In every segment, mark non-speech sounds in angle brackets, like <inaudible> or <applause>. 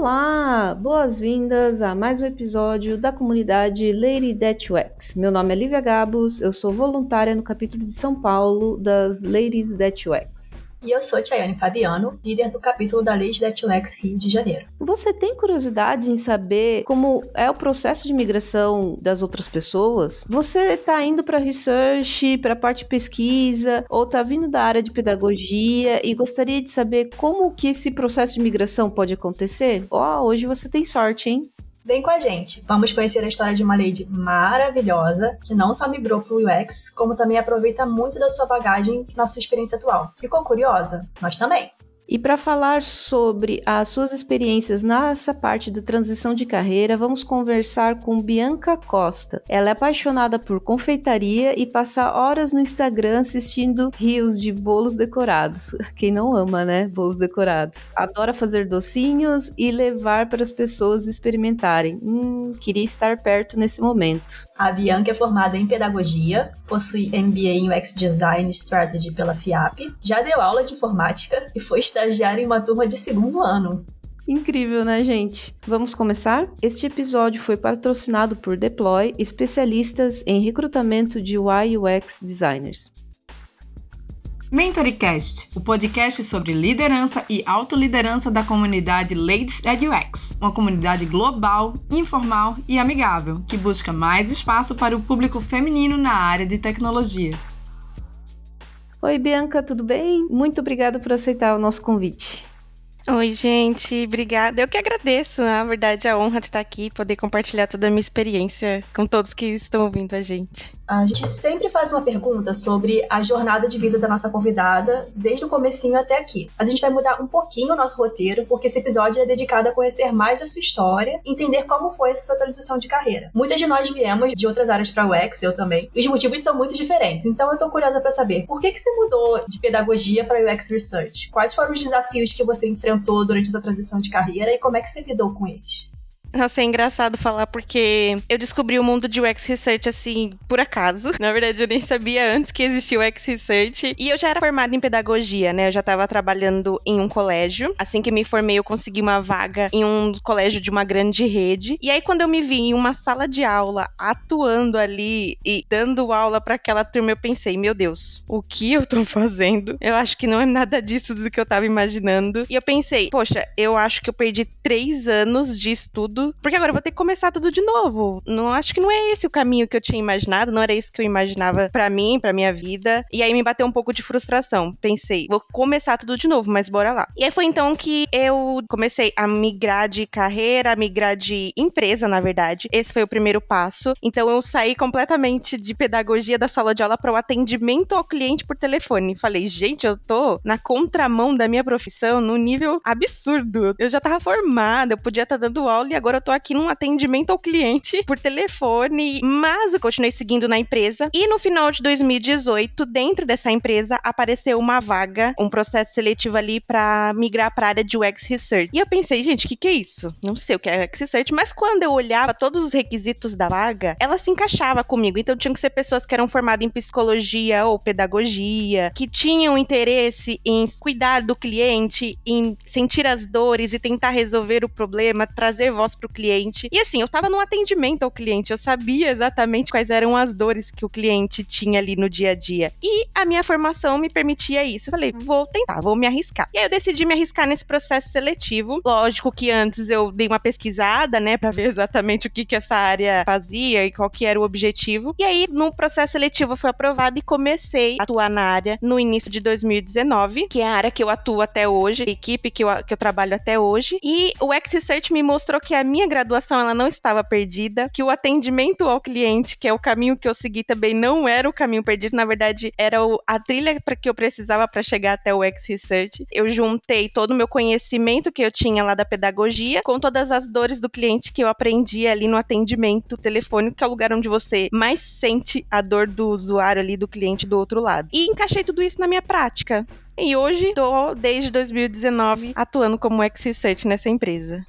Olá, boas-vindas a mais um episódio da comunidade Lady That UX. Meu nome é Lívia Gabos, eu sou voluntária no capítulo de São Paulo das Ladies That UX. E eu sou Tiane Fabiano, líder do capítulo da Lei de Netflix Rio de Janeiro. Você tem curiosidade em saber como é o processo de migração das outras pessoas? Você está indo para research, para parte de pesquisa, ou está vindo da área de pedagogia e gostaria de saber como que esse processo de migração pode acontecer? Ó, oh, hoje você tem sorte, hein? Vem com a gente, vamos conhecer a história de uma lady maravilhosa que não só migrou para o UX, como também aproveita muito da sua bagagem na sua experiência atual. Ficou curiosa? Nós também! E para falar sobre as suas experiências nessa parte da transição de carreira, vamos conversar com Bianca Costa. Ela é apaixonada por confeitaria e passa horas no Instagram assistindo rios de bolos decorados. <laughs> Quem não ama, né? Bolos decorados. Adora fazer docinhos e levar para as pessoas experimentarem. Hum, queria estar perto nesse momento. A Bianca é formada em pedagogia, possui MBA em UX Design Strategy pela FIAP, já deu aula de informática e foi estagiária em uma turma de segundo ano. Incrível, né, gente? Vamos começar? Este episódio foi patrocinado por Deploy, especialistas em recrutamento de UI UX designers. MentoryCast, o podcast sobre liderança e autoliderança da comunidade Ladies at UX, uma comunidade global, informal e amigável, que busca mais espaço para o público feminino na área de tecnologia. Oi, Bianca, tudo bem? Muito obrigada por aceitar o nosso convite. Oi, gente, obrigada. Eu que agradeço, na verdade, a honra de estar aqui e poder compartilhar toda a minha experiência com todos que estão ouvindo a gente. A gente sempre faz uma pergunta sobre a jornada de vida da nossa convidada, desde o comecinho até aqui. A gente vai mudar um pouquinho o nosso roteiro, porque esse episódio é dedicado a conhecer mais da sua história, entender como foi essa sua transição de carreira. Muitas de nós viemos de outras áreas para o UX, eu também, e os motivos são muito diferentes. Então eu tô curiosa para saber, por que que você mudou de pedagogia para UX Research? Quais foram os desafios que você enfrentou enfrentou durante essa transição de carreira e como é que você lidou com eles? Nossa, é engraçado falar porque eu descobri o mundo de UX Research assim, por acaso. <laughs> Na verdade, eu nem sabia antes que existia o UX Research. E eu já era formada em pedagogia, né? Eu já estava trabalhando em um colégio. Assim que me formei, eu consegui uma vaga em um colégio de uma grande rede. E aí, quando eu me vi em uma sala de aula, atuando ali e dando aula para aquela turma, eu pensei, meu Deus, o que eu tô fazendo? Eu acho que não é nada disso do que eu tava imaginando. E eu pensei, poxa, eu acho que eu perdi três anos de estudo tudo, porque agora eu vou ter que começar tudo de novo. Não acho que não é esse o caminho que eu tinha imaginado, não era isso que eu imaginava para mim, para minha vida. E aí me bateu um pouco de frustração. Pensei, vou começar tudo de novo, mas bora lá. E aí foi então que eu comecei a migrar de carreira, a migrar de empresa, na verdade. Esse foi o primeiro passo. Então eu saí completamente de pedagogia da sala de aula para o atendimento ao cliente por telefone. Falei, gente, eu tô na contramão da minha profissão num nível absurdo. Eu já tava formada, eu podia estar tá dando aula e agora agora eu tô aqui num atendimento ao cliente por telefone, mas eu continuei seguindo na empresa. E no final de 2018, dentro dessa empresa, apareceu uma vaga, um processo seletivo ali para migrar para área de UX Research. E eu pensei, gente, o que, que é isso? Não sei o que é UX Research, mas quando eu olhava todos os requisitos da vaga, ela se encaixava comigo. Então tinham que ser pessoas que eram formadas em psicologia ou pedagogia, que tinham interesse em cuidar do cliente, em sentir as dores e tentar resolver o problema, trazer voz para o cliente. E assim, eu estava no atendimento ao cliente, eu sabia exatamente quais eram as dores que o cliente tinha ali no dia a dia. E a minha formação me permitia isso. Eu falei, vou tentar, vou me arriscar. E aí eu decidi me arriscar nesse processo seletivo. Lógico que antes eu dei uma pesquisada, né, para ver exatamente o que que essa área fazia e qual que era o objetivo. E aí no processo seletivo eu fui aprovada e comecei a atuar na área no início de 2019, que é a área que eu atuo até hoje, a equipe que eu, que eu trabalho até hoje. E o X Research me mostrou que a minha graduação ela não estava perdida, que o atendimento ao cliente, que é o caminho que eu segui também não era o caminho perdido, na verdade era o, a trilha para que eu precisava para chegar até o X Research. Eu juntei todo o meu conhecimento que eu tinha lá da pedagogia com todas as dores do cliente que eu aprendi ali no atendimento telefônico, que é o lugar onde você mais sente a dor do usuário ali, do cliente do outro lado. E encaixei tudo isso na minha prática. E hoje estou, desde 2019, atuando como X Research nessa empresa.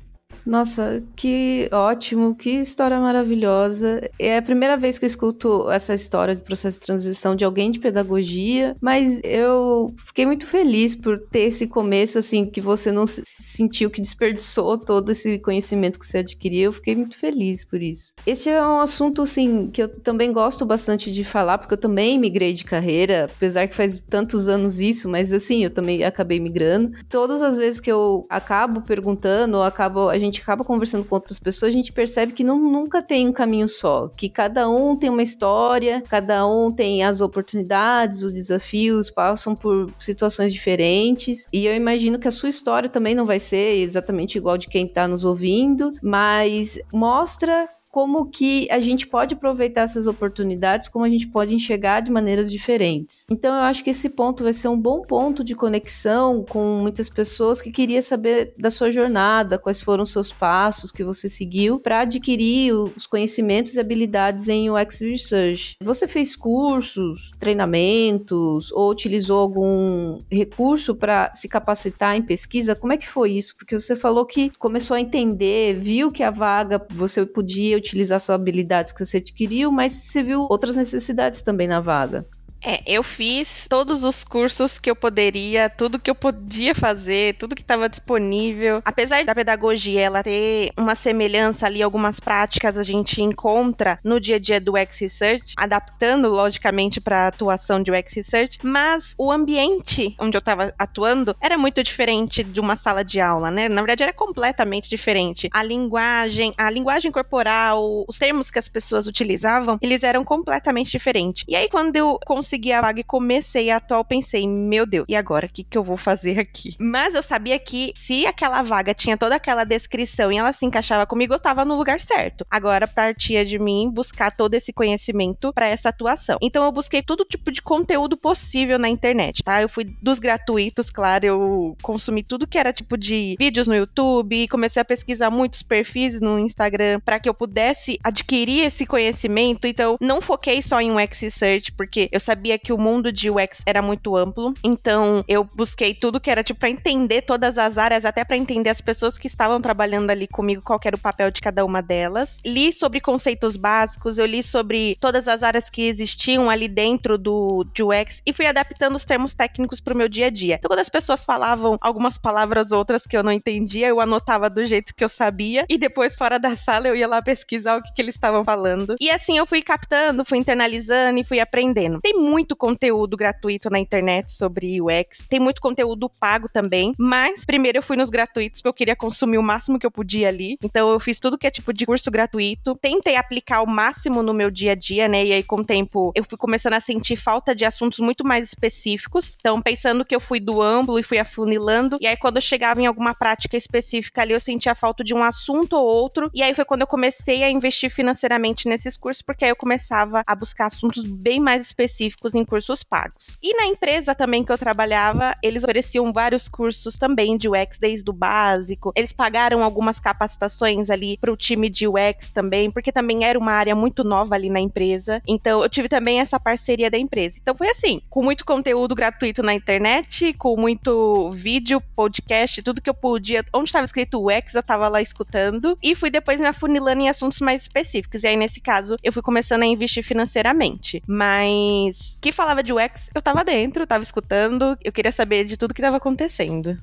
Nossa, que ótimo, que história maravilhosa. É a primeira vez que eu escuto essa história de processo de transição de alguém de pedagogia, mas eu fiquei muito feliz por ter esse começo, assim, que você não sentiu que desperdiçou todo esse conhecimento que você adquiriu. Eu fiquei muito feliz por isso. Este é um assunto, assim, que eu também gosto bastante de falar, porque eu também migrei de carreira, apesar que faz tantos anos isso, mas assim, eu também acabei migrando. Todas as vezes que eu acabo perguntando, ou acabo, a gente acaba conversando com outras pessoas, a gente percebe que não, nunca tem um caminho só, que cada um tem uma história, cada um tem as oportunidades, os desafios, passam por situações diferentes. E eu imagino que a sua história também não vai ser exatamente igual de quem está nos ouvindo, mas mostra como que a gente pode aproveitar essas oportunidades, como a gente pode enxergar de maneiras diferentes. Então eu acho que esse ponto vai ser um bom ponto de conexão com muitas pessoas que queria saber da sua jornada, quais foram os seus passos que você seguiu para adquirir os conhecimentos e habilidades em UX Research. Você fez cursos, treinamentos ou utilizou algum recurso para se capacitar em pesquisa? Como é que foi isso? Porque você falou que começou a entender, viu que a vaga você podia utilizar suas habilidades que você adquiriu, mas você viu outras necessidades também na vaga. É, eu fiz todos os cursos que eu poderia, tudo que eu podia fazer, tudo que estava disponível. Apesar da pedagogia ela ter uma semelhança ali, algumas práticas a gente encontra no dia a dia do UX Research, adaptando logicamente para a atuação de UX Research, mas o ambiente onde eu estava atuando era muito diferente de uma sala de aula, né? Na verdade era completamente diferente. A linguagem, a linguagem corporal, os termos que as pessoas utilizavam, eles eram completamente diferentes. E aí quando eu consegui consegui a vaga e comecei a atuar, pensei, meu Deus, e agora? O que, que eu vou fazer aqui? Mas eu sabia que se aquela vaga tinha toda aquela descrição e ela se encaixava comigo, eu tava no lugar certo. Agora partia de mim buscar todo esse conhecimento para essa atuação. Então eu busquei todo tipo de conteúdo possível na internet, tá? Eu fui dos gratuitos, claro, eu consumi tudo que era tipo de vídeos no YouTube, comecei a pesquisar muitos perfis no Instagram para que eu pudesse adquirir esse conhecimento. Então não foquei só em um X Search, porque eu sabia sabia que o mundo de UX era muito amplo, então eu busquei tudo que era tipo para entender todas as áreas, até para entender as pessoas que estavam trabalhando ali comigo, qual era o papel de cada uma delas. Li sobre conceitos básicos, eu li sobre todas as áreas que existiam ali dentro do de UX e fui adaptando os termos técnicos para o meu dia a dia. Então quando as pessoas falavam algumas palavras outras que eu não entendia, eu anotava do jeito que eu sabia e depois fora da sala eu ia lá pesquisar o que, que eles estavam falando. E assim eu fui captando, fui internalizando e fui aprendendo. Tem muito conteúdo gratuito na internet sobre UX. Tem muito conteúdo pago também, mas primeiro eu fui nos gratuitos porque eu queria consumir o máximo que eu podia ali. Então eu fiz tudo que é tipo de curso gratuito. Tentei aplicar o máximo no meu dia a dia, né? E aí com o tempo eu fui começando a sentir falta de assuntos muito mais específicos. Então pensando que eu fui do amplo e fui afunilando, e aí quando eu chegava em alguma prática específica ali, eu sentia falta de um assunto ou outro. E aí foi quando eu comecei a investir financeiramente nesses cursos, porque aí eu começava a buscar assuntos bem mais específicos específicos em cursos pagos. E na empresa também que eu trabalhava, eles ofereciam vários cursos também de UX, desde o básico. Eles pagaram algumas capacitações ali para o time de UX também, porque também era uma área muito nova ali na empresa. Então eu tive também essa parceria da empresa. Então foi assim, com muito conteúdo gratuito na internet, com muito vídeo, podcast, tudo que eu podia. Onde estava escrito UX, eu estava lá escutando. E fui depois me afunilando em assuntos mais específicos. E aí, nesse caso, eu fui começando a investir financeiramente. Mas que falava de UX, eu tava dentro, tava escutando, eu queria saber de tudo que tava acontecendo.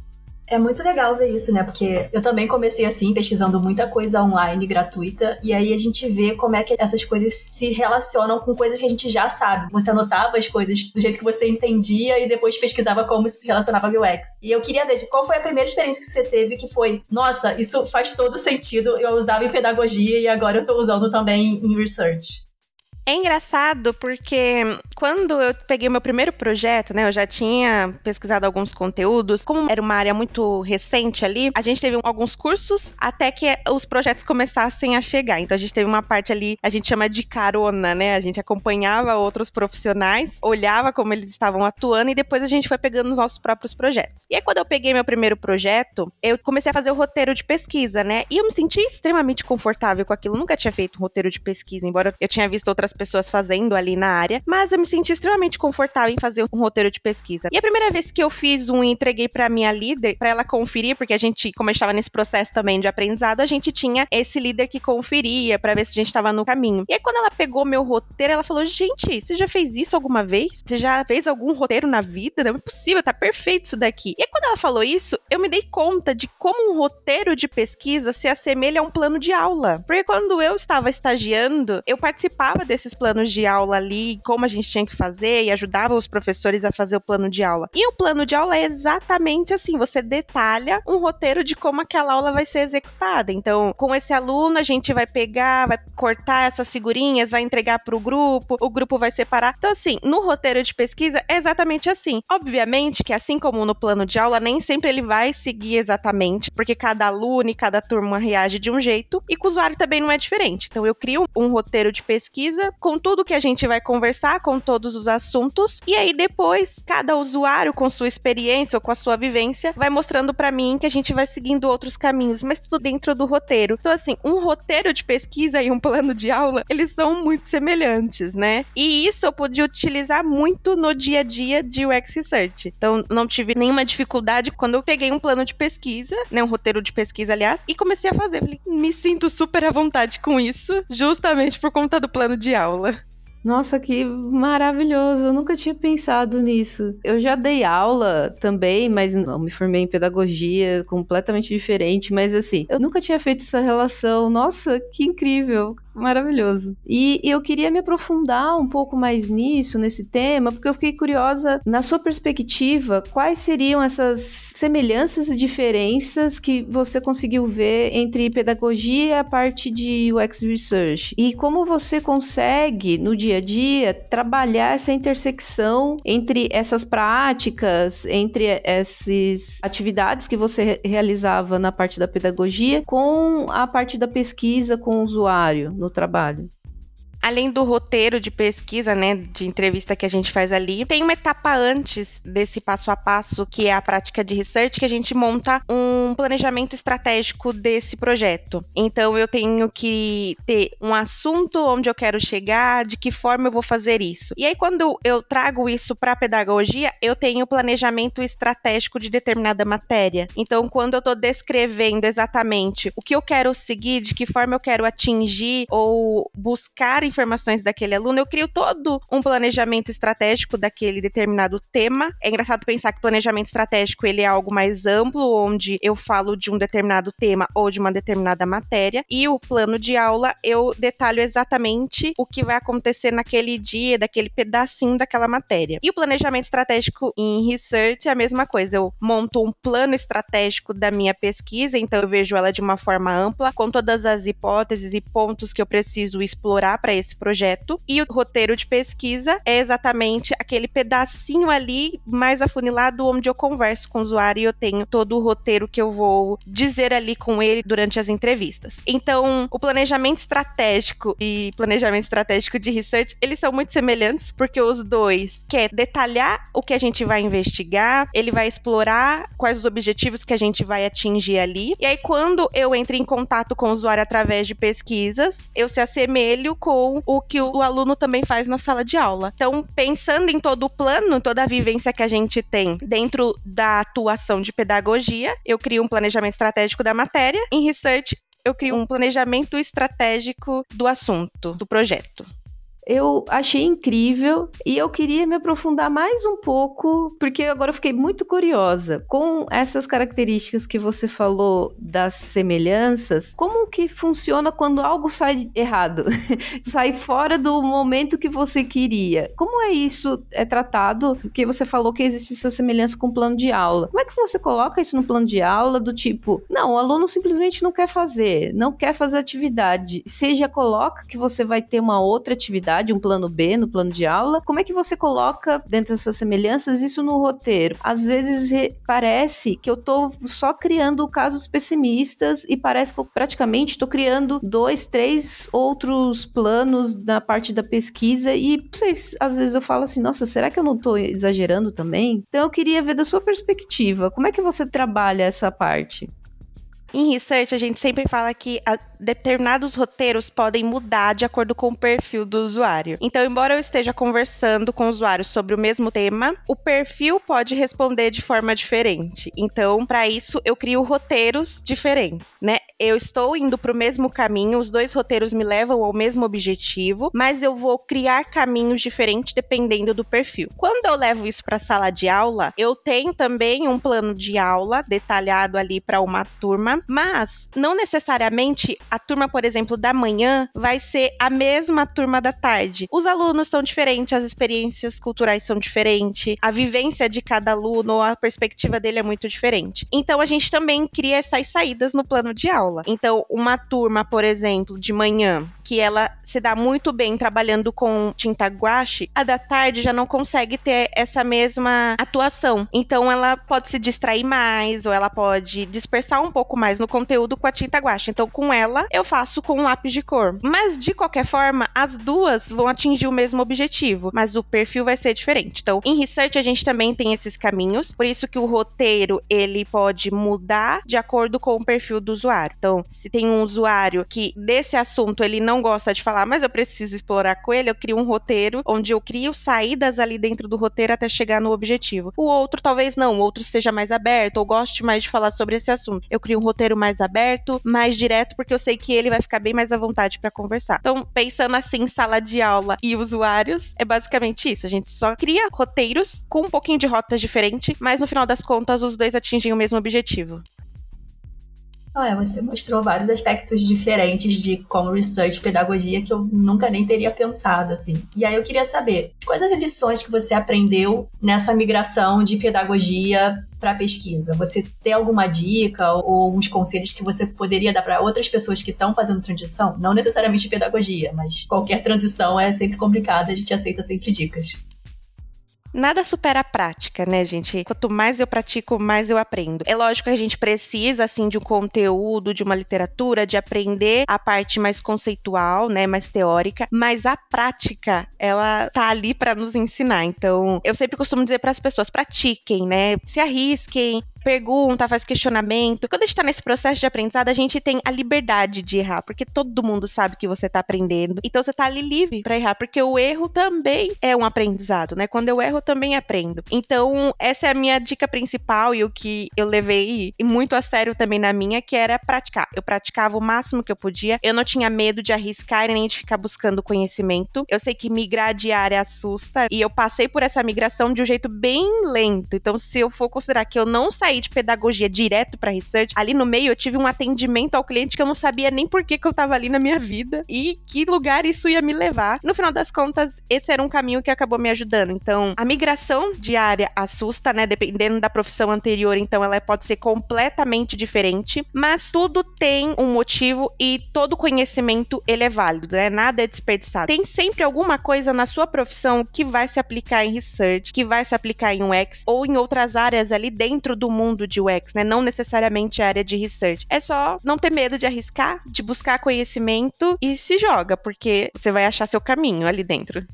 É muito legal ver isso, né? Porque eu também comecei assim, pesquisando muita coisa online gratuita, e aí a gente vê como é que essas coisas se relacionam com coisas que a gente já sabe. Você anotava as coisas do jeito que você entendia e depois pesquisava como isso se relacionava ao UX. E eu queria ver qual foi a primeira experiência que você teve que foi, nossa, isso faz todo sentido, eu usava em pedagogia e agora eu tô usando também em research. É engraçado porque quando eu peguei meu primeiro projeto, né, eu já tinha pesquisado alguns conteúdos, como era uma área muito recente ali, a gente teve alguns cursos até que os projetos começassem a chegar. Então a gente teve uma parte ali, a gente chama de carona, né? A gente acompanhava outros profissionais, olhava como eles estavam atuando e depois a gente foi pegando os nossos próprios projetos. E aí quando eu peguei meu primeiro projeto, eu comecei a fazer o roteiro de pesquisa, né? E eu me senti extremamente confortável com aquilo. Eu nunca tinha feito um roteiro de pesquisa, embora eu tinha visto outras pessoas fazendo ali na área, mas eu me senti extremamente confortável em fazer um roteiro de pesquisa. E a primeira vez que eu fiz um e entreguei para minha líder, para ela conferir, porque a gente, como estava nesse processo também de aprendizado, a gente tinha esse líder que conferia para ver se a gente estava no caminho. E aí quando ela pegou meu roteiro, ela falou: "Gente, você já fez isso alguma vez? Você já fez algum roteiro na vida? Não é possível, tá perfeito isso daqui". E aí quando ela falou isso, eu me dei conta de como um roteiro de pesquisa se assemelha a um plano de aula. Porque quando eu estava estagiando, eu participava desses planos de aula ali, como a gente tinha que fazer e ajudava os professores a fazer o plano de aula. E o plano de aula é exatamente assim, você detalha um roteiro de como aquela aula vai ser executada. Então, com esse aluno a gente vai pegar, vai cortar essas figurinhas, vai entregar para o grupo, o grupo vai separar. Então, assim, no roteiro de pesquisa é exatamente assim. Obviamente que assim como no plano de aula, nem sempre ele vai seguir exatamente, porque cada aluno e cada turma reage de um jeito, e com o usuário também não é diferente. Então, eu crio um roteiro de pesquisa com tudo que a gente vai conversar, com todos os assuntos, e aí depois cada usuário com sua experiência ou com a sua vivência vai mostrando para mim que a gente vai seguindo outros caminhos, mas tudo dentro do roteiro. Então assim, um roteiro de pesquisa e um plano de aula, eles são muito semelhantes, né? E isso eu pude utilizar muito no dia a dia de UX Research. Então não tive nenhuma dificuldade quando eu peguei um plano de pesquisa, né, um roteiro de pesquisa, aliás, e comecei a fazer. Falei, me sinto super à vontade com isso, justamente por conta do plano de aula. Nossa, que maravilhoso! Eu nunca tinha pensado nisso. Eu já dei aula também, mas não me formei em pedagogia, completamente diferente. Mas assim, eu nunca tinha feito essa relação. Nossa, que incrível! Maravilhoso. E eu queria me aprofundar um pouco mais nisso, nesse tema, porque eu fiquei curiosa, na sua perspectiva, quais seriam essas semelhanças e diferenças que você conseguiu ver entre pedagogia e a parte de UX Research? E como você consegue, no dia a dia, trabalhar essa intersecção entre essas práticas, entre essas atividades que você realizava na parte da pedagogia com a parte da pesquisa com o usuário, no trabalho além do roteiro de pesquisa, né, de entrevista que a gente faz ali, tem uma etapa antes desse passo a passo, que é a prática de research, que a gente monta um planejamento estratégico desse projeto. Então eu tenho que ter um assunto onde eu quero chegar, de que forma eu vou fazer isso. E aí quando eu trago isso para a pedagogia, eu tenho planejamento estratégico de determinada matéria. Então quando eu estou descrevendo exatamente o que eu quero seguir, de que forma eu quero atingir ou buscar informações daquele aluno, eu crio todo um planejamento estratégico daquele determinado tema. É engraçado pensar que planejamento estratégico ele é algo mais amplo, onde eu falo de um determinado tema ou de uma determinada matéria, e o plano de aula eu detalho exatamente o que vai acontecer naquele dia, daquele pedacinho daquela matéria. E o planejamento estratégico em research é a mesma coisa, eu monto um plano estratégico da minha pesquisa, então eu vejo ela de uma forma ampla, com todas as hipóteses e pontos que eu preciso explorar para esse projeto. E o roteiro de pesquisa é exatamente aquele pedacinho ali mais afunilado onde eu converso com o usuário e eu tenho todo o roteiro que eu vou dizer ali com ele durante as entrevistas. Então, o planejamento estratégico e planejamento estratégico de research, eles são muito semelhantes porque os dois quer detalhar o que a gente vai investigar, ele vai explorar quais os objetivos que a gente vai atingir ali. E aí quando eu entro em contato com o usuário através de pesquisas, eu se assemelho com o que o aluno também faz na sala de aula. Então, pensando em todo o plano, toda a vivência que a gente tem dentro da atuação de pedagogia, eu crio um planejamento estratégico da matéria. Em research, eu crio um planejamento estratégico do assunto, do projeto eu achei incrível e eu queria me aprofundar mais um pouco, porque agora eu fiquei muito curiosa com essas características que você falou das semelhanças, como que funciona quando algo sai errado, <laughs> sai fora do momento que você queria. Como é isso é tratado? Porque você falou que existe essa semelhança com o plano de aula. Como é que você coloca isso no plano de aula do tipo, não, o aluno simplesmente não quer fazer, não quer fazer atividade. Já coloca que você vai ter uma outra atividade atividade, um plano B no plano de aula. Como é que você coloca dentro dessas semelhanças isso no roteiro? Às vezes parece que eu tô só criando casos pessimistas e parece que eu praticamente estou criando dois, três outros planos na parte da pesquisa e sei, às vezes eu falo assim, nossa, será que eu não estou exagerando também? Então eu queria ver da sua perspectiva, como é que você trabalha essa parte? Em research, a gente sempre fala que determinados roteiros podem mudar de acordo com o perfil do usuário. Então, embora eu esteja conversando com usuários sobre o mesmo tema, o perfil pode responder de forma diferente. Então, para isso, eu crio roteiros diferentes, né? Eu estou indo para o mesmo caminho, os dois roteiros me levam ao mesmo objetivo, mas eu vou criar caminhos diferentes dependendo do perfil. Quando eu levo isso para a sala de aula, eu tenho também um plano de aula detalhado ali para uma turma, mas não necessariamente a turma, por exemplo, da manhã vai ser a mesma turma da tarde. Os alunos são diferentes, as experiências culturais são diferentes, a vivência de cada aluno, a perspectiva dele é muito diferente. Então a gente também cria essas saídas no plano de aula. Então, uma turma, por exemplo, de manhã, que ela se dá muito bem trabalhando com tinta guache, a da tarde já não consegue ter essa mesma atuação. Então ela pode se distrair mais ou ela pode dispersar um pouco mais no conteúdo com a tinta guache. Então com ela eu faço com um lápis de cor. Mas de qualquer forma, as duas vão atingir o mesmo objetivo, mas o perfil vai ser diferente. Então, em research a gente também tem esses caminhos, por isso que o roteiro ele pode mudar de acordo com o perfil do usuário. Então, se tem um usuário que desse assunto ele não gosta de falar, mas eu preciso explorar com ele, eu crio um roteiro onde eu crio saídas ali dentro do roteiro até chegar no objetivo. O outro talvez não, o outro seja mais aberto ou goste mais de falar sobre esse assunto. Eu crio um roteiro mais aberto, mais direto, porque eu sei que ele vai ficar bem mais à vontade para conversar. Então, pensando assim, sala de aula e usuários, é basicamente isso. A gente só cria roteiros com um pouquinho de rotas diferente, mas no final das contas os dois atingem o mesmo objetivo. Ah, você mostrou vários aspectos diferentes de como research pedagogia que eu nunca nem teria pensado, assim. E aí eu queria saber, quais as lições que você aprendeu nessa migração de pedagogia para pesquisa? Você tem alguma dica ou alguns conselhos que você poderia dar para outras pessoas que estão fazendo transição? Não necessariamente pedagogia, mas qualquer transição é sempre complicada, a gente aceita sempre dicas. Nada supera a prática, né, gente? Quanto mais eu pratico, mais eu aprendo. É lógico que a gente precisa, assim, de um conteúdo, de uma literatura, de aprender a parte mais conceitual, né, mais teórica, mas a prática, ela tá ali para nos ensinar. Então, eu sempre costumo dizer para as pessoas: pratiquem, né? Se arrisquem, pergunta, faz questionamento. Quando a gente tá nesse processo de aprendizado, a gente tem a liberdade de errar, porque todo mundo sabe que você tá aprendendo. Então você tá ali livre para errar, porque o erro também é um aprendizado, né? Quando eu erro, eu também aprendo. Então, essa é a minha dica principal e o que eu levei muito a sério também na minha, que era praticar. Eu praticava o máximo que eu podia. Eu não tinha medo de arriscar nem de ficar buscando conhecimento. Eu sei que migrar de área assusta e eu passei por essa migração de um jeito bem lento. Então, se eu for considerar que eu não saí saí de pedagogia direto para research, ali no meio eu tive um atendimento ao cliente que eu não sabia nem por que, que eu tava ali na minha vida e que lugar isso ia me levar. No final das contas, esse era um caminho que acabou me ajudando. Então, a migração diária assusta, né? Dependendo da profissão anterior, então ela pode ser completamente diferente, mas tudo tem um motivo e todo conhecimento ele é válido, né? Nada é desperdiçado. Tem sempre alguma coisa na sua profissão que vai se aplicar em research, que vai se aplicar em UX ou em outras áreas ali dentro do mundo de UX, né? Não necessariamente a área de research. É só não ter medo de arriscar, de buscar conhecimento e se joga, porque você vai achar seu caminho ali dentro.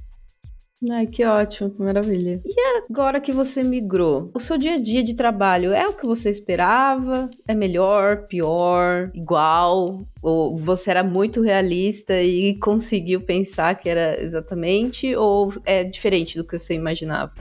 Ai, que ótimo, maravilha. E agora que você migrou, o seu dia a dia de trabalho é o que você esperava? É melhor, pior, igual? Ou você era muito realista e conseguiu pensar que era exatamente? Ou é diferente do que você imaginava?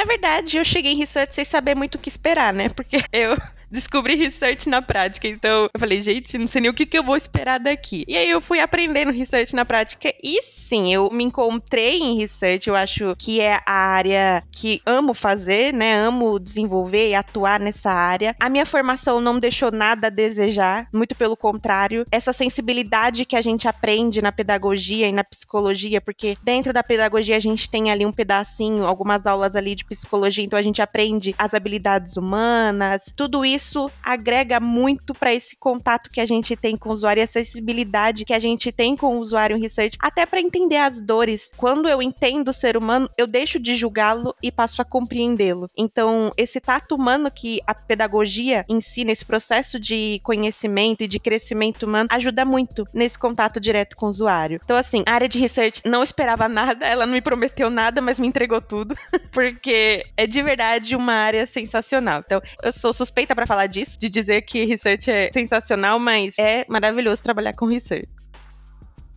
Na verdade, eu cheguei em research sem saber muito o que esperar, né? Porque <laughs> eu descobri research na prática. Então, eu falei, gente, não sei nem o que, que eu vou esperar daqui. E aí eu fui aprendendo research na prática. E sim, eu me encontrei em research. Eu acho que é a área que amo fazer, né? Amo desenvolver e atuar nessa área. A minha formação não deixou nada a desejar, muito pelo contrário. Essa sensibilidade que a gente aprende na pedagogia e na psicologia, porque dentro da pedagogia a gente tem ali um pedacinho, algumas aulas ali de psicologia, então a gente aprende as habilidades humanas, tudo isso isso agrega muito para esse contato que a gente tem com o usuário, essa acessibilidade que a gente tem com o usuário em research, até para entender as dores. Quando eu entendo o ser humano, eu deixo de julgá-lo e passo a compreendê-lo. Então, esse tato humano que a pedagogia ensina, esse processo de conhecimento e de crescimento humano, ajuda muito nesse contato direto com o usuário. Então, assim, a área de research não esperava nada, ela não me prometeu nada, mas me entregou tudo, <laughs> porque é de verdade uma área sensacional. Então, eu sou suspeita para falar disso, de dizer que research é sensacional, mas é maravilhoso trabalhar com research.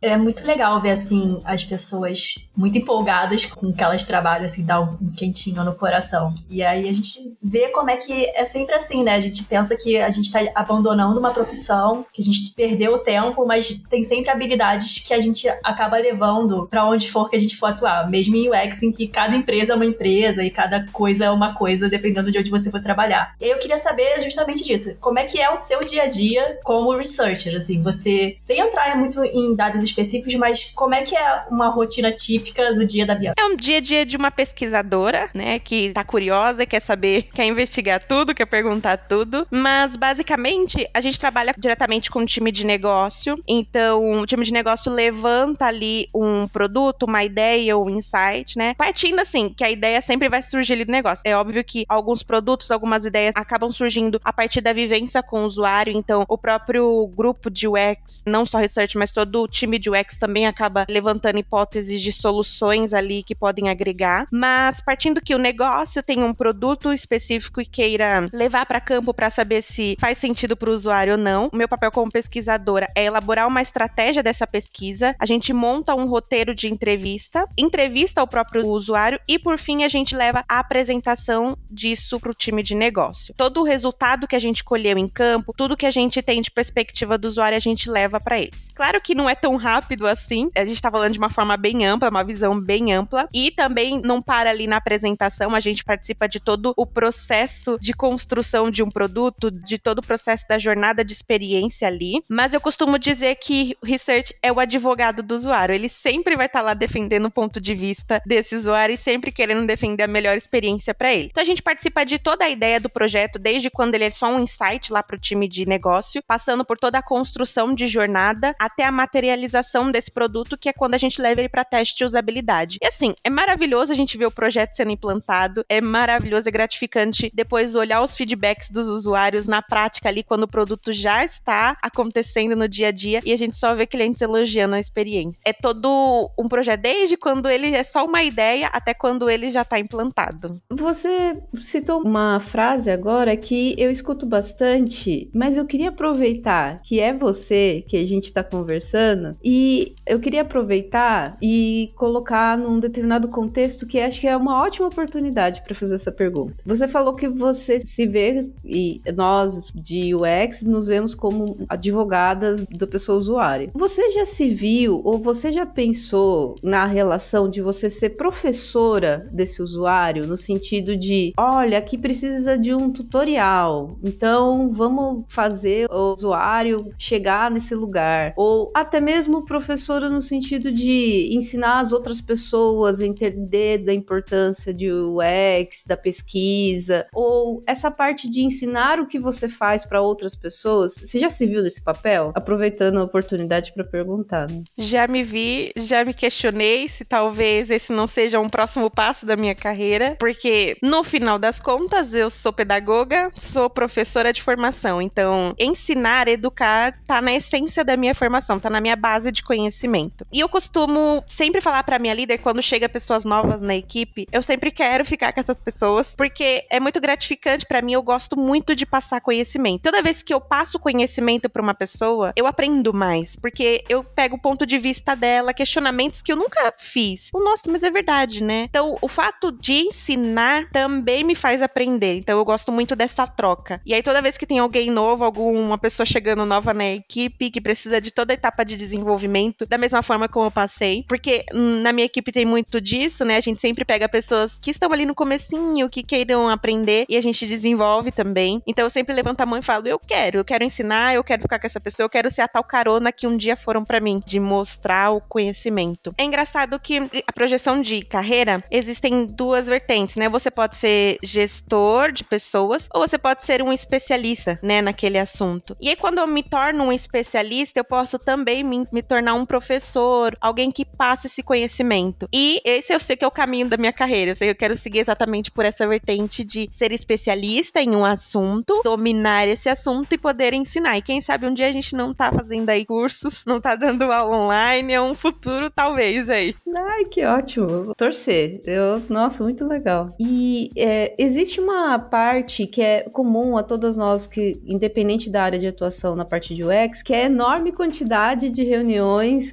É muito legal ver, assim, as pessoas muito empolgadas com o que elas trabalham, assim, dá um quentinho no coração. E aí a gente vê como é que é sempre assim, né? A gente pensa que a gente tá abandonando uma profissão, que a gente perdeu o tempo, mas tem sempre habilidades que a gente acaba levando para onde for que a gente for atuar. Mesmo em UX, em que cada empresa é uma empresa e cada coisa é uma coisa, dependendo de onde você for trabalhar. E aí eu queria saber justamente disso. Como é que é o seu dia a dia como researcher, assim? Você, sem entrar muito em dados específicos, mas como é que é uma rotina típica do dia da Bianca? É um dia a dia de uma pesquisadora, né, que tá curiosa, quer saber, <laughs> quer investigar tudo, quer perguntar tudo, mas basicamente a gente trabalha diretamente com o time de negócio, então o time de negócio levanta ali um produto, uma ideia ou um insight, né, partindo assim, que a ideia sempre vai surgir ali do negócio. É óbvio que alguns produtos, algumas ideias acabam surgindo a partir da vivência com o usuário, então o próprio grupo de UX, não só research, mas todo o time de UX também acaba levantando hipóteses de soluções ali que podem agregar, mas partindo que o negócio tem um produto específico e queira levar para campo para saber se faz sentido para o usuário ou não. O meu papel como pesquisadora é elaborar uma estratégia dessa pesquisa. A gente monta um roteiro de entrevista, entrevista o próprio usuário e por fim a gente leva a apresentação disso para o time de negócio. Todo o resultado que a gente colheu em campo, tudo que a gente tem de perspectiva do usuário, a gente leva para eles. Claro que não é tão rápido rápido assim. A gente tá falando de uma forma bem ampla, uma visão bem ampla. E também não para ali na apresentação, a gente participa de todo o processo de construção de um produto, de todo o processo da jornada de experiência ali. Mas eu costumo dizer que o research é o advogado do usuário. Ele sempre vai estar tá lá defendendo o ponto de vista desse usuário e sempre querendo defender a melhor experiência para ele. Então a gente participa de toda a ideia do projeto, desde quando ele é só um insight lá para o time de negócio, passando por toda a construção de jornada até a materialização desse produto, que é quando a gente leva ele para teste de usabilidade. E assim, é maravilhoso a gente ver o projeto sendo implantado, é maravilhoso, é gratificante depois olhar os feedbacks dos usuários na prática ali, quando o produto já está acontecendo no dia a dia e a gente só vê clientes elogiando a experiência. É todo um projeto, desde quando ele é só uma ideia até quando ele já está implantado. Você citou uma frase agora que eu escuto bastante, mas eu queria aproveitar que é você que a gente está conversando e eu queria aproveitar e colocar num determinado contexto que acho que é uma ótima oportunidade para fazer essa pergunta. Você falou que você se vê, e nós de UX nos vemos como advogadas da pessoa usuária. Você já se viu ou você já pensou na relação de você ser professora desse usuário, no sentido de, olha, aqui precisa de um tutorial, então vamos fazer o usuário chegar nesse lugar, ou até mesmo professora no sentido de ensinar as outras pessoas a entender da importância de UX, da pesquisa, ou essa parte de ensinar o que você faz para outras pessoas. Você já se viu nesse papel? Aproveitando a oportunidade para perguntar. Né? Já me vi, já me questionei se talvez esse não seja um próximo passo da minha carreira, porque no final das contas eu sou pedagoga, sou professora de formação, então ensinar, educar tá na essência da minha formação, tá na minha base de conhecimento. E eu costumo sempre falar para minha líder quando chega pessoas novas na equipe, eu sempre quero ficar com essas pessoas, porque é muito gratificante para mim, eu gosto muito de passar conhecimento. Toda vez que eu passo conhecimento para uma pessoa, eu aprendo mais, porque eu pego o ponto de vista dela, questionamentos que eu nunca fiz. Oh, nossa, mas é verdade, né? Então, o fato de ensinar também me faz aprender. Então, eu gosto muito dessa troca. E aí, toda vez que tem alguém novo, alguma pessoa chegando nova na equipe que precisa de toda a etapa de desenvolvimento desenvolvimento da mesma forma como eu passei, porque na minha equipe tem muito disso, né? A gente sempre pega pessoas que estão ali no comecinho, que queiram aprender e a gente desenvolve também. Então eu sempre levanto a mão e falo: "Eu quero, eu quero ensinar, eu quero ficar com essa pessoa, eu quero ser a tal carona que um dia foram para mim, de mostrar o conhecimento". É engraçado que a projeção de carreira existem duas vertentes, né? Você pode ser gestor de pessoas ou você pode ser um especialista, né, naquele assunto. E aí quando eu me torno um especialista, eu posso também me, me tornar um professor, alguém que passe esse conhecimento. E esse eu sei que é o caminho da minha carreira. Eu sei que eu quero seguir exatamente por essa vertente de ser especialista em um assunto, dominar esse assunto e poder ensinar. E quem sabe um dia a gente não tá fazendo aí cursos, não tá dando aula online, é um futuro talvez aí. Ai, que ótimo. Torcer. Eu, nossa, muito legal. E é, existe uma parte que é comum a todas nós que, independente da área de atuação na parte de UX, que é a enorme quantidade de reuniões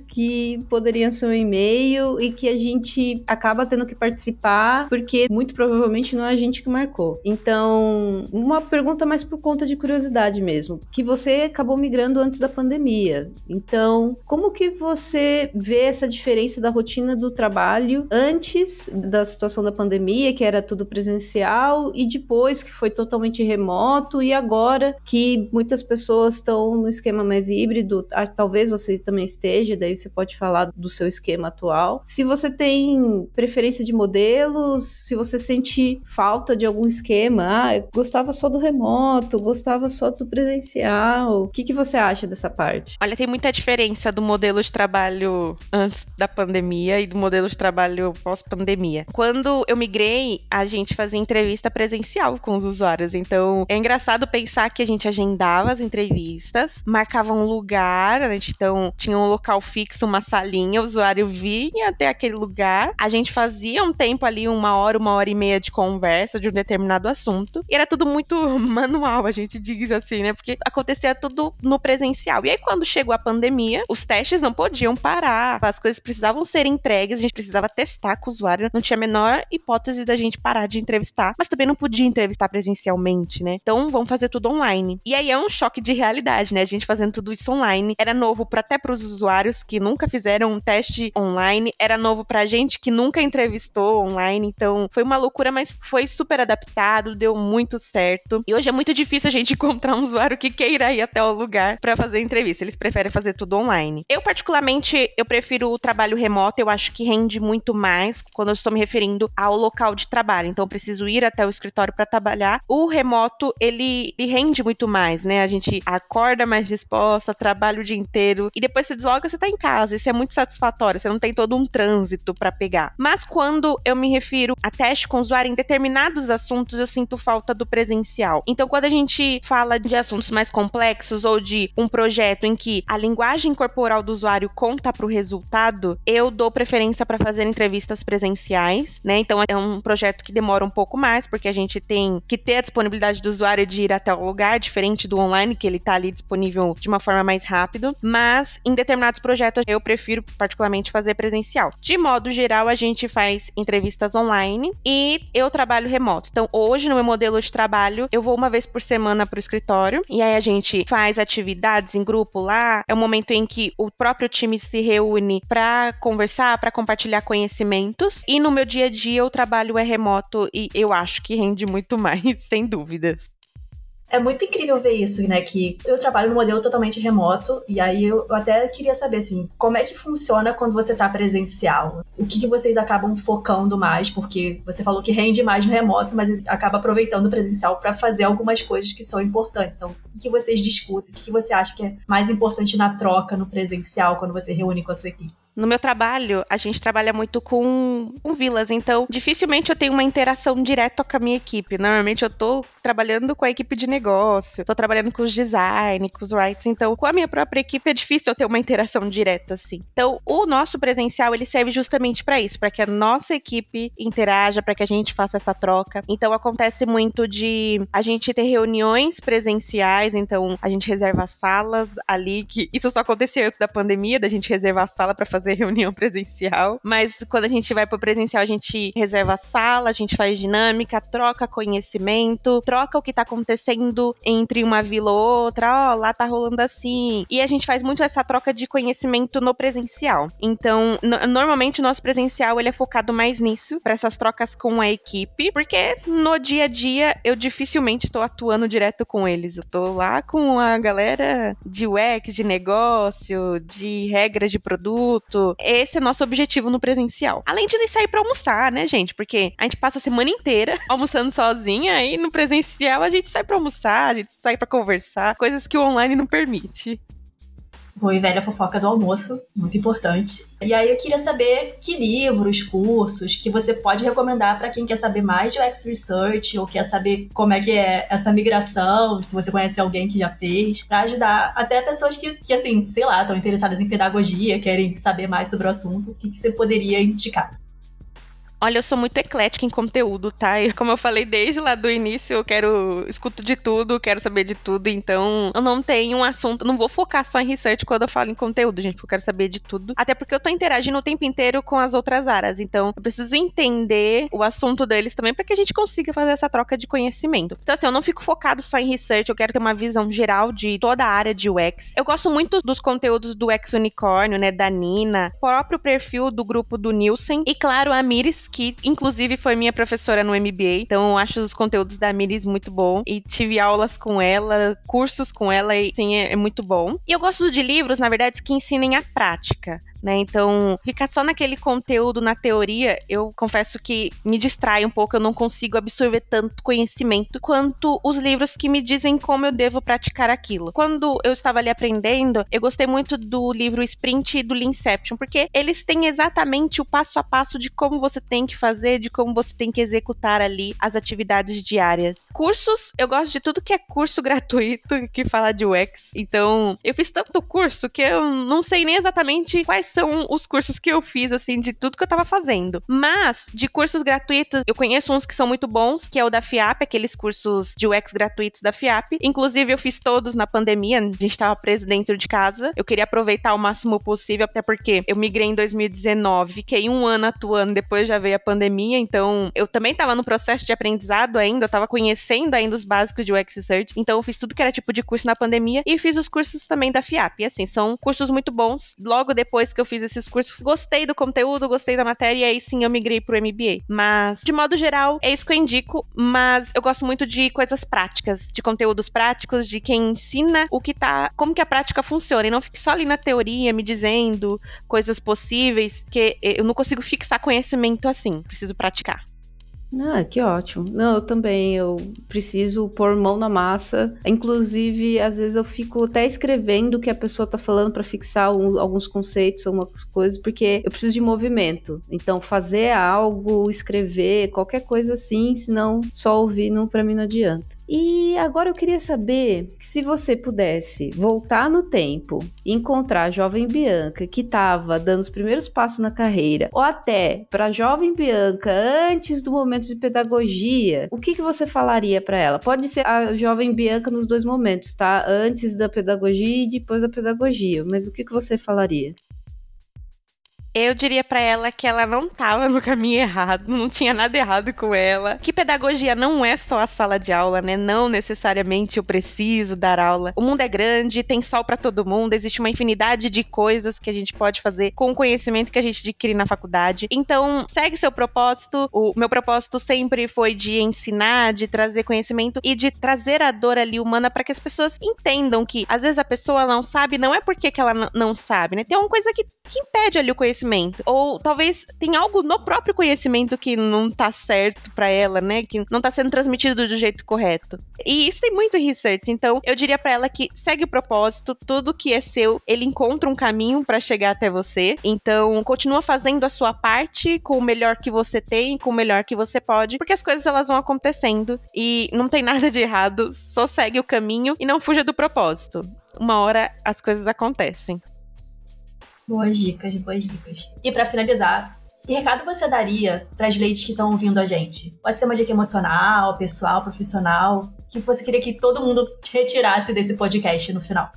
que poderiam ser um e-mail e que a gente acaba tendo que participar, porque muito provavelmente não é a gente que marcou. Então, uma pergunta mais por conta de curiosidade mesmo, que você acabou migrando antes da pandemia. Então, como que você vê essa diferença da rotina do trabalho antes da situação da pandemia, que era tudo presencial, e depois que foi totalmente remoto, e agora que muitas pessoas estão no esquema mais híbrido, talvez você também esteja, daí você pode falar do seu esquema atual. Se você tem preferência de modelos, se você sente falta de algum esquema, ah, gostava só do remoto, gostava só do presencial. O que, que você acha dessa parte? Olha, tem muita diferença do modelo de trabalho antes da pandemia e do modelo de trabalho pós-pandemia. Quando eu migrei, a gente fazia entrevista presencial com os usuários. Então, é engraçado pensar que a gente agendava as entrevistas, marcava um lugar, a gente então tinha um local fixo, uma salinha, o usuário vinha até aquele lugar, a gente fazia um tempo ali, uma hora, uma hora e meia de conversa de um determinado assunto, e era tudo muito <laughs> manual, a gente diz assim, né? Porque acontecia tudo no presencial. E aí, quando chegou a pandemia, os testes não podiam parar, as coisas precisavam ser entregues, a gente precisava testar com o usuário, não tinha a menor hipótese da gente parar de entrevistar, mas também não podia entrevistar presencialmente, né? Então, vamos fazer tudo online. E aí é um choque de realidade, né? A gente fazendo tudo isso online. Era novo para até para os usuários que nunca fizeram um teste online, era novo pra gente que nunca entrevistou online. Então, foi uma loucura, mas foi super adaptado, deu muito certo. E hoje é muito difícil a gente <laughs> encontrar um usuário que queira ir até o lugar para fazer entrevista. Eles preferem fazer tudo online. Eu, particularmente, eu prefiro o trabalho remoto. Eu acho que rende muito mais quando eu estou me referindo ao local de trabalho. Então, eu preciso ir até o escritório para trabalhar. O remoto, ele, ele rende muito mais, né? A gente acorda mais disposta, trabalha o dia inteiro e depois se desloca, você tá em casa. Isso é muito satisfatório. Você não tem todo um trânsito para pegar. Mas quando eu me refiro a teste com usuário em determinados assuntos, eu sinto falta do presencial. Então, quando a gente fala de assuntos mais complexos ou de um projeto em que a linguagem corporal do usuário conta para o resultado, eu dou preferência para fazer entrevistas presenciais, né? Então, é um projeto que demora um pouco mais, porque a gente tem que ter a disponibilidade do usuário de ir até o lugar, diferente do online, que ele está ali disponível de uma forma mais rápida. Mas, em determinados projetos, eu prefiro particularmente fazer presencial. De modo geral, a gente faz entrevistas online e eu trabalho remoto. Então, hoje, no meu modelo de trabalho, eu vou uma vez por semana para o escritório e aí a gente faz atividades em grupo lá. É um momento em que o próprio time se reúne para conversar, para compartilhar conhecimentos. E no meu dia a dia, o trabalho é remoto e eu acho que rende muito <laughs> mais, sem dúvidas. É muito incrível ver isso, né? Que eu trabalho no modelo totalmente remoto, e aí eu até queria saber, assim, como é que funciona quando você tá presencial? O que, que vocês acabam focando mais? Porque você falou que rende mais no remoto, mas acaba aproveitando o presencial para fazer algumas coisas que são importantes. Então, o que, que vocês discutem? O que, que você acha que é mais importante na troca no presencial quando você reúne com a sua equipe? No meu trabalho, a gente trabalha muito com, com vilas, então dificilmente eu tenho uma interação direta com a minha equipe. Normalmente eu tô trabalhando com a equipe de negócio, tô trabalhando com os design, com os writes, então com a minha própria equipe é difícil eu ter uma interação direta assim. Então, o nosso presencial, ele serve justamente para isso, para que a nossa equipe interaja, para que a gente faça essa troca. Então, acontece muito de a gente ter reuniões presenciais, então a gente reserva salas ali que isso só acontecia antes da pandemia, da gente reservar sala para fazer fazer reunião presencial, mas quando a gente vai pro presencial, a gente reserva a sala, a gente faz dinâmica, troca conhecimento, troca o que tá acontecendo entre uma vila ou outra, ó, oh, lá tá rolando assim. E a gente faz muito essa troca de conhecimento no presencial. Então, normalmente o nosso presencial ele é focado mais nisso, para essas trocas com a equipe, porque no dia a dia eu dificilmente estou atuando direto com eles. Eu tô lá com a galera de UX, de negócio, de regras de produto, esse é nosso objetivo no presencial. Além de sair para almoçar, né, gente? Porque a gente passa a semana inteira <laughs> almoçando sozinha e no presencial a gente sai para almoçar, a gente sai para conversar, coisas que o online não permite. E velha fofoca do almoço, muito importante. E aí eu queria saber que livros, cursos que você pode recomendar para quem quer saber mais de UX Research ou quer saber como é que é essa migração, se você conhece alguém que já fez, para ajudar até pessoas que, que, assim, sei lá, estão interessadas em pedagogia, querem saber mais sobre o assunto, o que, que você poderia indicar? Olha, eu sou muito eclética em conteúdo, tá? E <laughs> como eu falei desde lá do início, eu quero escuto de tudo, quero saber de tudo, então eu não tenho um assunto, não vou focar só em research quando eu falo em conteúdo, gente, porque eu quero saber de tudo. Até porque eu tô interagindo o tempo inteiro com as outras áreas, então eu preciso entender o assunto deles também para que a gente consiga fazer essa troca de conhecimento. Então assim, eu não fico focado só em research, eu quero ter uma visão geral de toda a área de UX. Eu gosto muito dos conteúdos do UX Unicórnio, né, da Nina, próprio perfil do grupo do Nielsen e claro, a Miris que inclusive foi minha professora no MBA, então acho os conteúdos da Miris muito bom. E tive aulas com ela, cursos com ela e sim, é, é muito bom. E eu gosto de livros, na verdade, que ensinem a prática né? Então, ficar só naquele conteúdo na teoria, eu confesso que me distrai um pouco, eu não consigo absorver tanto conhecimento quanto os livros que me dizem como eu devo praticar aquilo. Quando eu estava ali aprendendo, eu gostei muito do livro Sprint e do Leanception, porque eles têm exatamente o passo a passo de como você tem que fazer, de como você tem que executar ali as atividades diárias. Cursos, eu gosto de tudo que é curso <laughs> gratuito que fala de UX. Então, eu fiz tanto curso que eu não sei nem exatamente quais são os cursos que eu fiz, assim, de tudo que eu tava fazendo. Mas, de cursos gratuitos, eu conheço uns que são muito bons, que é o da FIAP, aqueles cursos de UX gratuitos da FIAP. Inclusive, eu fiz todos na pandemia, a gente tava preso dentro de casa. Eu queria aproveitar o máximo possível, até porque eu migrei em 2019, fiquei um ano atuando, depois já veio a pandemia, então eu também tava no processo de aprendizado ainda, eu tava conhecendo ainda os básicos de UX Research, então eu fiz tudo que era tipo de curso na pandemia e fiz os cursos também da FIAP. E assim, são cursos muito bons. Logo depois que que eu fiz esses cursos, gostei do conteúdo, gostei da matéria, e aí sim eu migrei pro MBA. Mas, de modo geral, é isso que eu indico, mas eu gosto muito de coisas práticas, de conteúdos práticos, de quem ensina o que tá, como que a prática funciona, e não fique só ali na teoria me dizendo coisas possíveis, que eu não consigo fixar conhecimento assim, preciso praticar. Ah, que ótimo. Não, eu também, eu preciso pôr mão na massa. Inclusive, às vezes eu fico até escrevendo o que a pessoa tá falando para fixar um, alguns conceitos, algumas coisas, porque eu preciso de movimento. Então, fazer algo, escrever, qualquer coisa assim, senão só ouvir não, pra mim não adianta. E agora eu queria saber se você pudesse voltar no tempo encontrar a jovem Bianca que estava dando os primeiros passos na carreira, ou até para a jovem Bianca antes do momento de pedagogia, o que, que você falaria para ela? Pode ser a jovem Bianca nos dois momentos, tá? Antes da pedagogia e depois da pedagogia, mas o que, que você falaria? Eu diria para ela que ela não tava no caminho errado, não tinha nada errado com ela. Que pedagogia não é só a sala de aula, né? Não necessariamente eu preciso dar aula. O mundo é grande, tem sol para todo mundo, existe uma infinidade de coisas que a gente pode fazer com o conhecimento que a gente adquire na faculdade. Então, segue seu propósito. O meu propósito sempre foi de ensinar, de trazer conhecimento e de trazer a dor ali humana para que as pessoas entendam que às vezes a pessoa não sabe, não é porque que ela não sabe, né? Tem uma coisa que, que impede ali o conhecimento conhecimento. Ou talvez tem algo no próprio conhecimento que não tá certo para ela, né? Que não tá sendo transmitido do jeito correto. E isso tem muito research. Então, eu diria para ela que segue o propósito, tudo que é seu, ele encontra um caminho para chegar até você. Então, continua fazendo a sua parte com o melhor que você tem, com o melhor que você pode, porque as coisas elas vão acontecendo e não tem <laughs> nada de errado, só segue o caminho e não fuja do propósito. Uma hora as coisas acontecem. Boas dicas, boas dicas. E para finalizar, que recado você daria para as ladies que estão ouvindo a gente? Pode ser uma dica emocional, pessoal, profissional, que você queria que todo mundo <laughs> retirasse desse podcast no final.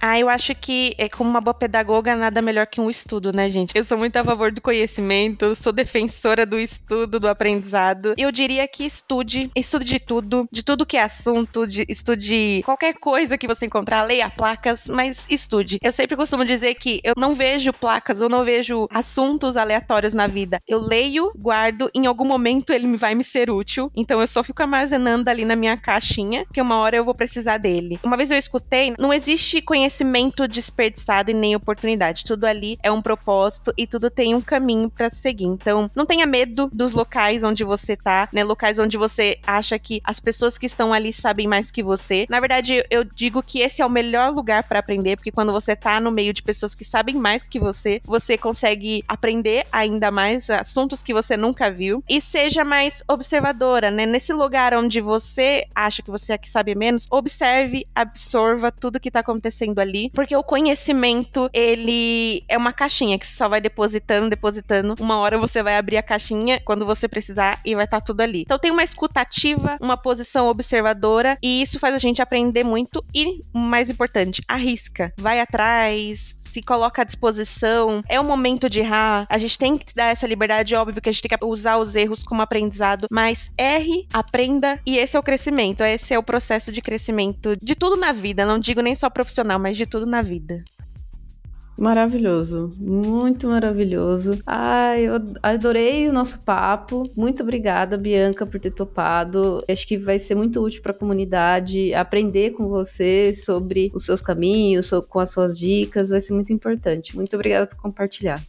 Ah, eu acho que, é, como uma boa pedagoga, nada melhor que um estudo, né, gente? Eu sou muito a favor do conhecimento, sou defensora do estudo, do aprendizado. Eu diria que estude, estude de tudo, de tudo que é assunto, de, estude qualquer coisa que você encontrar, leia placas, mas estude. Eu sempre costumo dizer que eu não vejo placas, eu não vejo assuntos aleatórios na vida. Eu leio, guardo, em algum momento ele vai me ser útil, então eu só fico armazenando ali na minha caixinha, que uma hora eu vou precisar dele. Uma vez eu escutei, não existe conhecimento conhecimento desperdiçado e nem oportunidade. Tudo ali é um propósito e tudo tem um caminho para seguir. Então, não tenha medo dos locais onde você tá, né? Locais onde você acha que as pessoas que estão ali sabem mais que você. Na verdade, eu digo que esse é o melhor lugar para aprender, porque quando você tá no meio de pessoas que sabem mais que você, você consegue aprender ainda mais assuntos que você nunca viu e seja mais observadora, né? Nesse lugar onde você acha que você é que sabe menos, observe, absorva tudo que tá acontecendo ali, porque o conhecimento, ele é uma caixinha que você só vai depositando, depositando. Uma hora você vai abrir a caixinha quando você precisar e vai estar tá tudo ali. Então tem uma escutativa, uma posição observadora e isso faz a gente aprender muito e, mais importante, arrisca. Vai atrás, se coloca à disposição. É o momento de errar. A gente tem que dar essa liberdade, óbvio que a gente tem que usar os erros como aprendizado, mas erre, aprenda e esse é o crescimento. Esse é o processo de crescimento de tudo na vida. Não digo nem só profissional, mas de tudo na vida. Maravilhoso, muito maravilhoso. Ai, eu adorei o nosso papo. Muito obrigada, Bianca, por ter topado. Acho que vai ser muito útil para a comunidade aprender com você sobre os seus caminhos, com as suas dicas. Vai ser muito importante. Muito obrigada por compartilhar.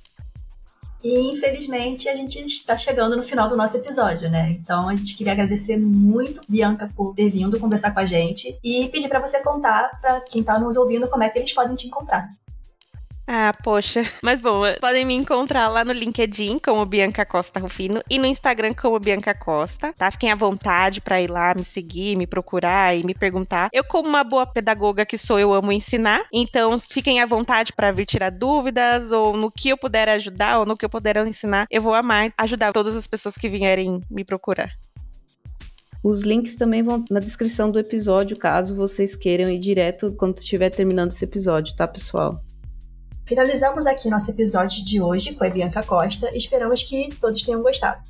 E infelizmente a gente está chegando no final do nosso episódio, né? Então a gente queria agradecer muito, Bianca, por ter vindo conversar com a gente e pedir para você contar para quem está nos ouvindo como é que eles podem te encontrar. Ah, poxa. Mas bom, podem me encontrar lá no LinkedIn como Bianca Costa Rufino e no Instagram como Bianca Costa, tá? Fiquem à vontade para ir lá me seguir, me procurar e me perguntar. Eu, como uma boa pedagoga que sou, eu amo ensinar, então fiquem à vontade para vir tirar dúvidas ou no que eu puder ajudar ou no que eu puder ensinar, eu vou amar ajudar todas as pessoas que vierem me procurar. Os links também vão na descrição do episódio, caso vocês queiram ir direto quando estiver terminando esse episódio, tá, pessoal? Finalizamos aqui nosso episódio de hoje com a Bianca Costa. Esperamos que todos tenham gostado.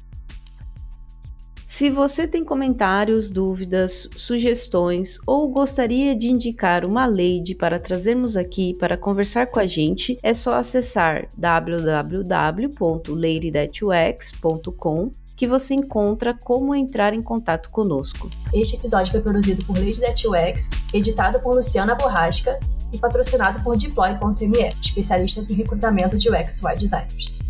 Se você tem comentários, dúvidas, sugestões ou gostaria de indicar uma lady para trazermos aqui para conversar com a gente, é só acessar www.ladythatux.com que você encontra como entrar em contato conosco. Este episódio foi produzido por Lady UX, editado por Luciana Borrasca e patrocinado por Deploy.me, especialistas em recrutamento de UX UI designers.